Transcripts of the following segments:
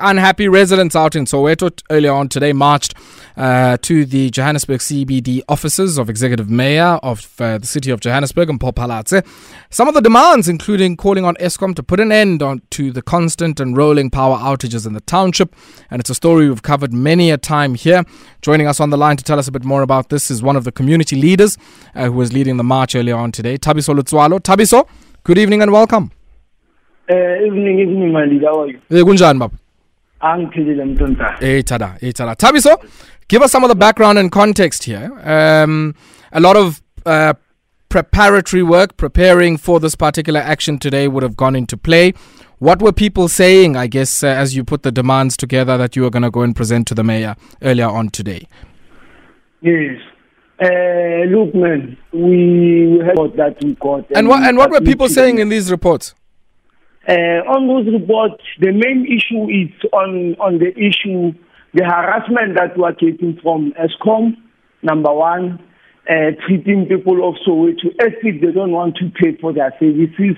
Unhappy residents out in Soweto earlier on today marched uh, to the Johannesburg CBD offices of Executive Mayor of uh, the city of Johannesburg and Mpho Phalatse. Some of the demands, including calling on Eskom to put an end on, to the constant and rolling power outages in the township. And it's a story we've covered many a time here. Joining us on the line to tell us a bit more about this is one of the community leaders uh, who was leading the march earlier on today, Thabiso Letsoalo. Thabiso, good evening and welcome. Uh, evening, evening, my leader. How are you? Hey, baba? Angiphilile mntontana Hey, tada, hey, tada. Thabiso, give us some of the background and context here. Um, a lot of uh, preparatory work, preparing for this particular action today would have gone into play. What were people saying, I guess, uh, as you put the demands together that you were going to go and present to the mayor earlier on today? yes uh, look man we heard that we got And what, and what were people saying in these reports? Uh, on those reports the main issue is on on the issue the harassment that we are getting from Eskom number one uh, treating people of soweto as if they don't want to pay for their services.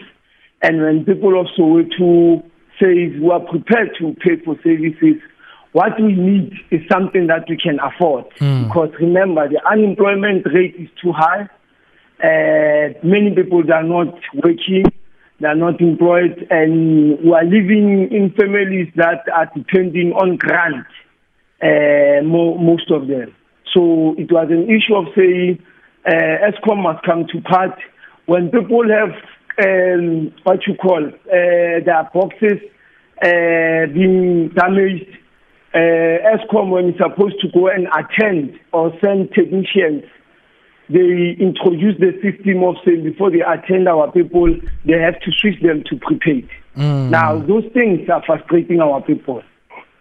And when people of soweto say we are prepared to pay for services what we need is something that we can afford. Because remember the unemployment rate is too high. Uh, many people are not working they are not employed and we are living in families that are depending on grant uh, mo- most of them. So it was an issue of saying uh, Eskom must come to part when people have um, what you call uh, their boxes uh, being damaged uh, Eskom when it's supposed to go and attend or send technicians, they introduce the system of saying before they attend our people, they have to switch them to prepaid. Now, those things are frustrating our people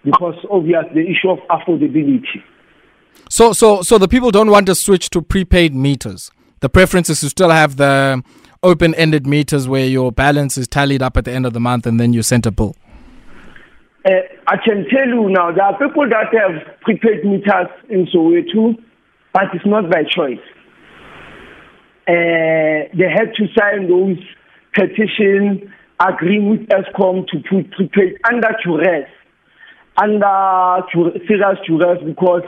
because obviously the issue of affordability. So, so, so the people don't want to switch to prepaid meters. The preference is to still have the open-ended meters where your balance is tallied up at the end of the month and then you send a bill. Uh, I can tell you now, there are people that have prepaid meters in Soweto, but it's not by choice. Uh, they had to sign those petitions agreeing with Eskom to put prepaid under duress, under serious duress because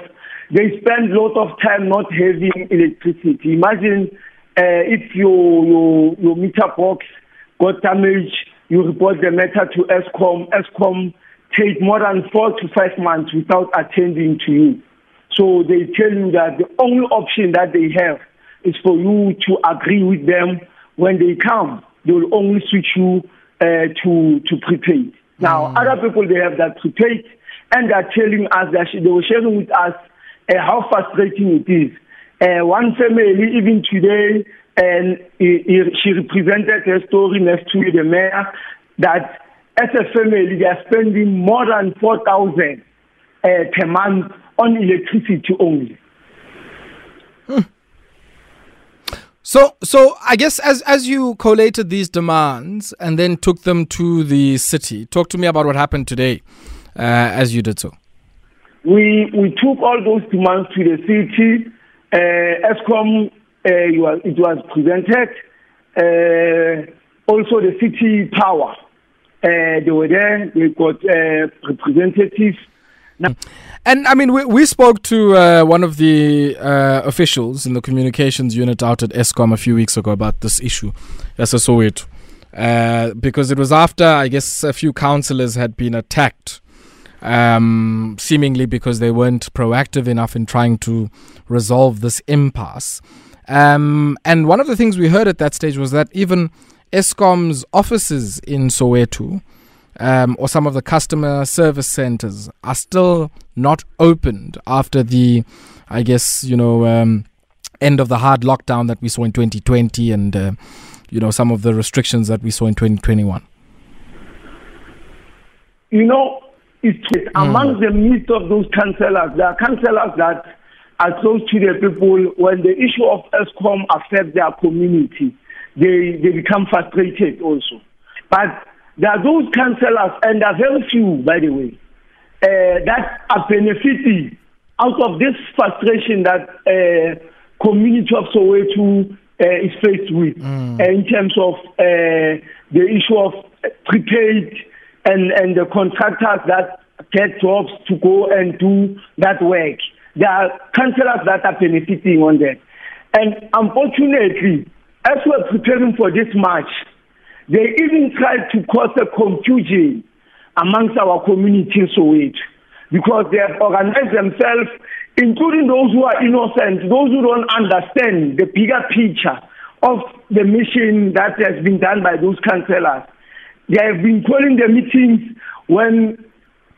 they spend a lot of time not having electricity. Imagine uh, if your, your, your meter box got damaged, you report the matter to Eskom. Eskom take more than four to five months without attending to you. So they tell you that the only option that they have is for you to agree with them. When they come, they will only switch you uh, to to prepaid. Now, other people they have that prepaid, and they are telling us that they were sharing with us uh, how frustrating it is. Uh, one family, even today, and he, he, she represented her story next to the mayor that as a family they are spending more than four thousand uh, per month on electricity only. So, so I guess as as you collated these demands and then took them to the city, talk to me about what happened today, uh, as you did so. We we took all those demands to the city. Uh, Eskom, uh, it was presented. Uh, also, the city power. Uh, they were there. They got uh, representatives. Now, And I mean, we, we spoke to uh, one of the uh, officials in the communications unit out at Eskom a few weeks ago about this issue, as a Soweto, uh, because it was after I guess a few councillors had been attacked, um, seemingly because they weren't proactive enough in trying to resolve this impasse. Um, and one of the things we heard at that stage was that even Eskom's offices in Soweto um, or some of the customer service centers are still not opened after the, I guess, you know, um, end of the hard lockdown that we saw in 2020 and, uh, you know, some of the restrictions that we saw in 2021. you know, it's among the midst of those councillors, there are councillors that are close to the people. When the issue of Eskom affects their community, they, they become frustrated also. But there are those councillors, and there are very few, by the way, uh, that are benefiting out of this frustration that uh, community of Soweto uh, is faced with uh, in terms of uh, the issue of prepaid and, and the contractors that get jobs to go and do that work. There are councillors that are benefiting on that. And unfortunately, as we're preparing for this march, they even tried to cause a confusion amongst our community in Soweto because they have organized themselves, including those who are innocent, those who don't understand the bigger picture of the mission that has been done by those councillors. They have been calling the meetings when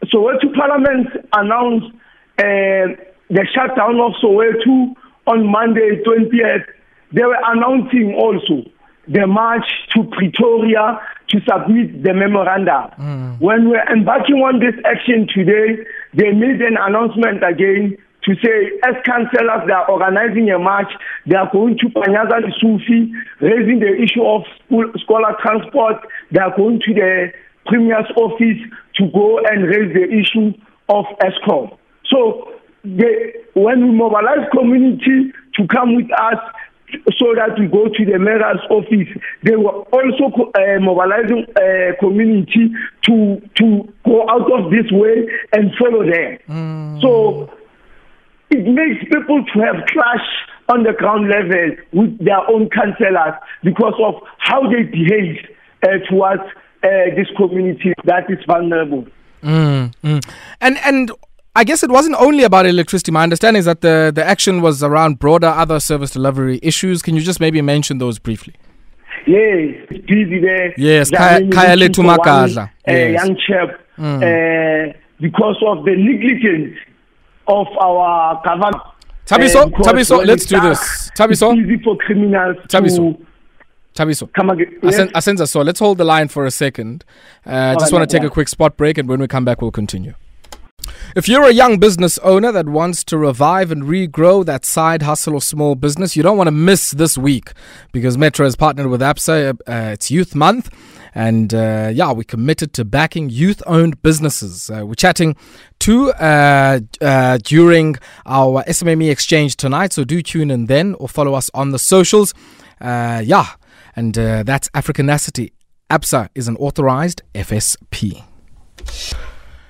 Soweto Parliament announced uh, the shutdown of Soweto on Monday 20th. They were announcing also the march to Pretoria to submit the memoranda. Mm. When we're embarking on this action today, they made an announcement again to say, as councillors, they are organizing a march. They are going to Panyaza Sufi, raising the issue of school, scholar transport. They are going to the Premier's office to go and raise the issue of Eskom. So they, when we mobilize community to come with us, so that we go to the mayor's office. They were also uh, mobilizing uh, community to to go out of this way and follow them. Mm. So it makes people to have clash on the ground level with their own councillors because of how they behave uh, towards uh, this community that is vulnerable. Mm, mm. And and I guess it wasn't only about electricity. My understanding is that the, the action was around broader other service delivery issues. Can you just maybe mention those briefly? Yes, busy there. Yes, Kaya Tumakadla. A young chap, mm. uh, because of the negligence of our government. Thabiso, uh, Thabiso, let's do this. Thabiso. It's easy for criminals Thabiso. to Thabiso. Come again. Asenza, so let's hold the line for a second. Uh, just want to take a quick spot break, and when we come back, we'll continue. If you're a young business owner that wants to revive and regrow that side hustle or small business, you don't want to miss this week because Metro has partnered with ABSA. Uh, it's Youth Month. And uh, yeah, we're committed to backing youth owned businesses. Uh, we're chatting to uh, uh during our SMME exchange tonight. So do tune in then or follow us on the socials. Uh, yeah, and uh, that's Africanacity. ABSA is an authorized FSP.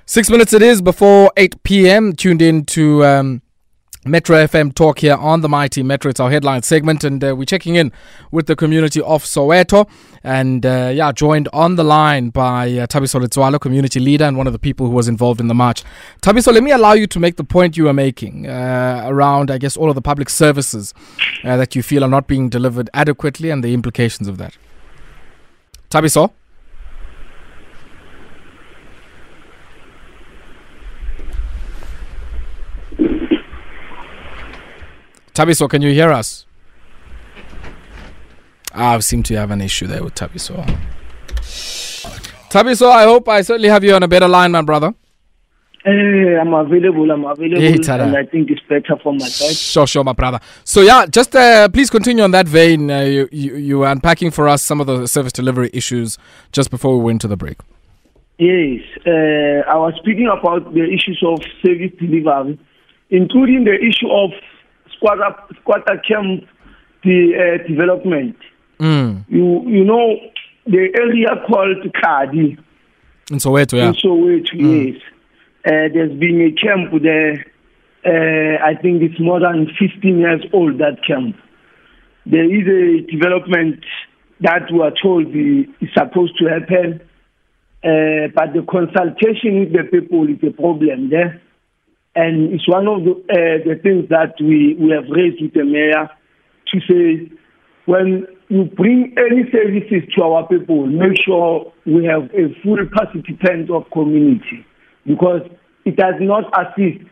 Six minutes it is before 8 p.m. Tuned in to um, Metro FM talk here on the Mighty Metro. It's our headline segment, and uh, we're checking in with the community of Soweto. And uh, yeah, joined on the line by uh, Thabiso Letsoalo, community leader and one of the people who was involved in the march. Thabiso, let me allow you to make the point you are making uh, around, I guess, all of the public services uh, that you feel are not being delivered adequately and the implications of that. Thabiso? Thabiso, can you hear us? I seem to have an issue there with Thabiso. Thabiso, I hope I certainly have you on a better line, my brother. Hey, I'm available. I'm available, hey, and I think it's better for my side. Sure, sure, my brother. So yeah, just uh, please continue on that vein. Uh, you, you, you were unpacking for us some of the service delivery issues just before we went to the break. Yes, uh, I was speaking about the issues of service delivery, including the issue of squatter, squatter camp the, uh, development. Mm. You you know the area called Kadi. In Soweto, yeah. In Soweto, mm. yes. Uh, there's been a camp there. Uh, I think it's more than 15 years old. That camp. There is a development that we are told is supposed to happen, uh, but the consultation with the people is a problem there. And it's one of the, uh, the things that we, we have raised with the mayor to say when you bring any services to our people, make sure we have a full participant of community because it does not assist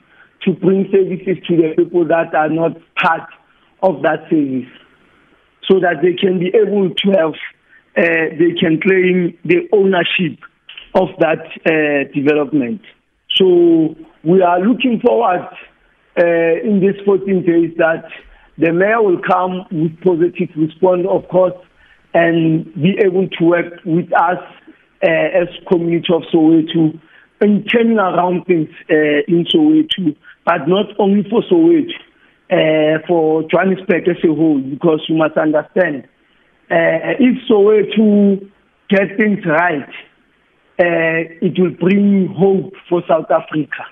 to bring services to the people that are not part of that service so that they can be able to have, uh, they can claim the ownership of that uh, development. So we are looking forward uh, in these 14 days that the mayor will come with positive response, of course, and be able to work with us uh, as community of Soweto in turning around things uh, in Soweto, but not only for Soweto, uh, for Johannesburg as a whole, because you must understand, uh, if Soweto get things right, uh, it will bring hope for South Africa.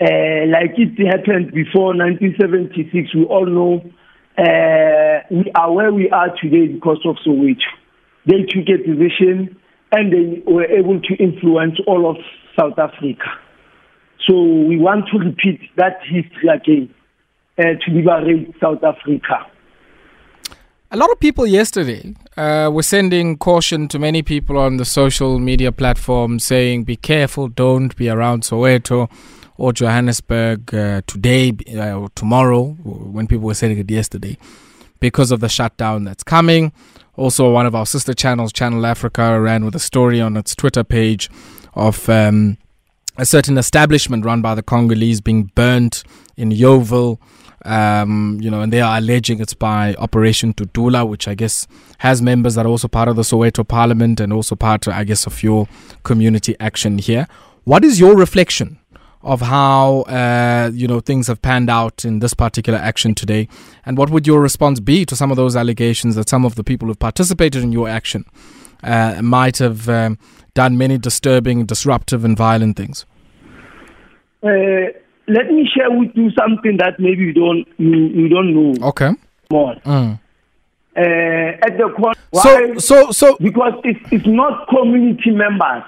Uh, like it happened before 1976, we all know uh, we are where we are today because of Soweto. They took a position and they were able to influence all of South Africa. So we want to repeat that history again uh, to liberate South Africa. A lot of people yesterday uh, were sending caution to many people on the social media platforms saying, be careful, don't be around Soweto or Johannesburg uh, today uh, or tomorrow, when people were saying it yesterday, because of the shutdown that's coming. Also, one of our sister channels, Channel Africa, ran with a story on its Twitter page of um, a certain establishment run by the Congolese being burnt in Yeoville. Um, you know, and they are alleging it's by Operation Dudula, which I guess has members that are also part of the Soweto Parliament and also part, I guess, of your community action here. What is your reflection of how uh, you know things have panned out in this particular action today, and what would your response be to some of those allegations that some of the people who participated in your action uh, might have um, done many disturbing, disruptive, and violent things? Uh, let me share with you something that maybe you don't you, you don't know. Okay. More. Mm. Uh, at the corner. So, so, so, because it's, it's not community members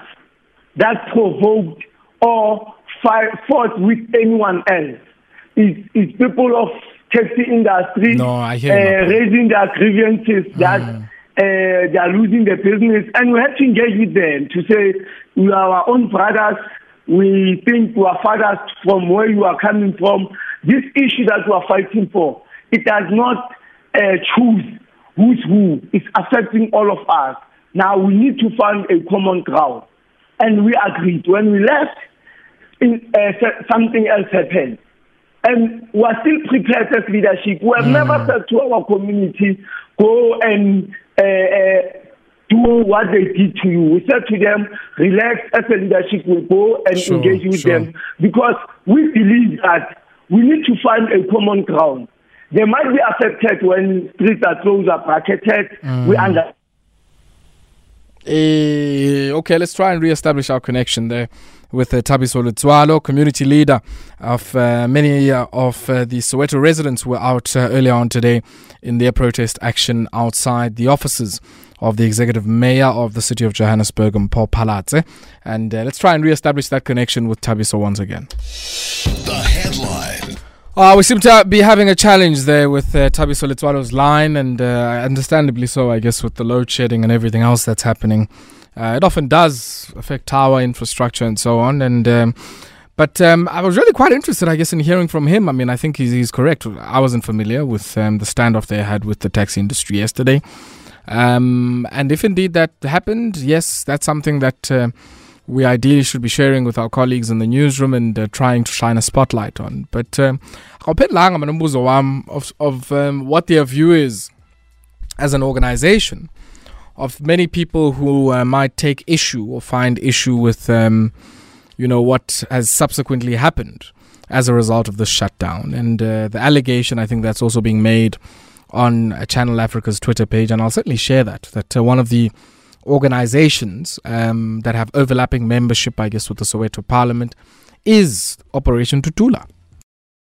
that provoked or fight, fought with anyone else. It's, it's people of taxi industry No, I hear uh, raising their grievances that Mm. uh, they are losing their business, and we have to engage with them to say we are our own brothers. We think we are farthest from where you are coming from. This issue that we are fighting for, it does not uh, choose who's who. It's affecting all of us. Now we need to find a common ground, and we agreed when we left. In, uh, something else happened. And we are still prepared as leadership. We have never said to our community, go and uh, uh, do what they did to you. We said to them, relax as a leadership, we'll go and Sure, engage with sure. them because we believe that we need to find a common ground. They might be affected when streets are closed, are bracketed. We understand. Eh, okay, let's try and re-establish our connection there with uh, Thabiso Letsoalo, community leader of uh, many uh, of uh, the Soweto residents who were out uh, earlier on today in their protest action outside the offices of the executive mayor of the city of Johannesburg, and Mpho Phalatse. And uh, let's try and re-establish that connection with Thabiso once again. The headline. Uh, we seem to be having a challenge there with uh, Thabiso Letsoalo's line, and uh, understandably so, I guess, with the load shedding and everything else that's happening. Uh, it often does affect tower infrastructure and so on. And um, but um, I was really quite interested, I guess, in hearing from him. I mean, I think he's, he's correct. I wasn't familiar with um, the standoff they had with the taxi industry yesterday. Um, and if indeed that happened, yes, that's something that uh, we ideally should be sharing with our colleagues in the newsroom and uh, trying to shine a spotlight on. But awuphendlanga mina umbuzo of, of um, what their view is as an organization of many people who uh, might take issue or find issue with um, you know what has subsequently happened as a result of the shutdown and uh, the allegation I think that's also being made on uh, Channel Africa's Twitter page and I'll certainly share that that uh, one of the organizations um, that have overlapping membership I guess with the Soweto Parliament is Operation Dudula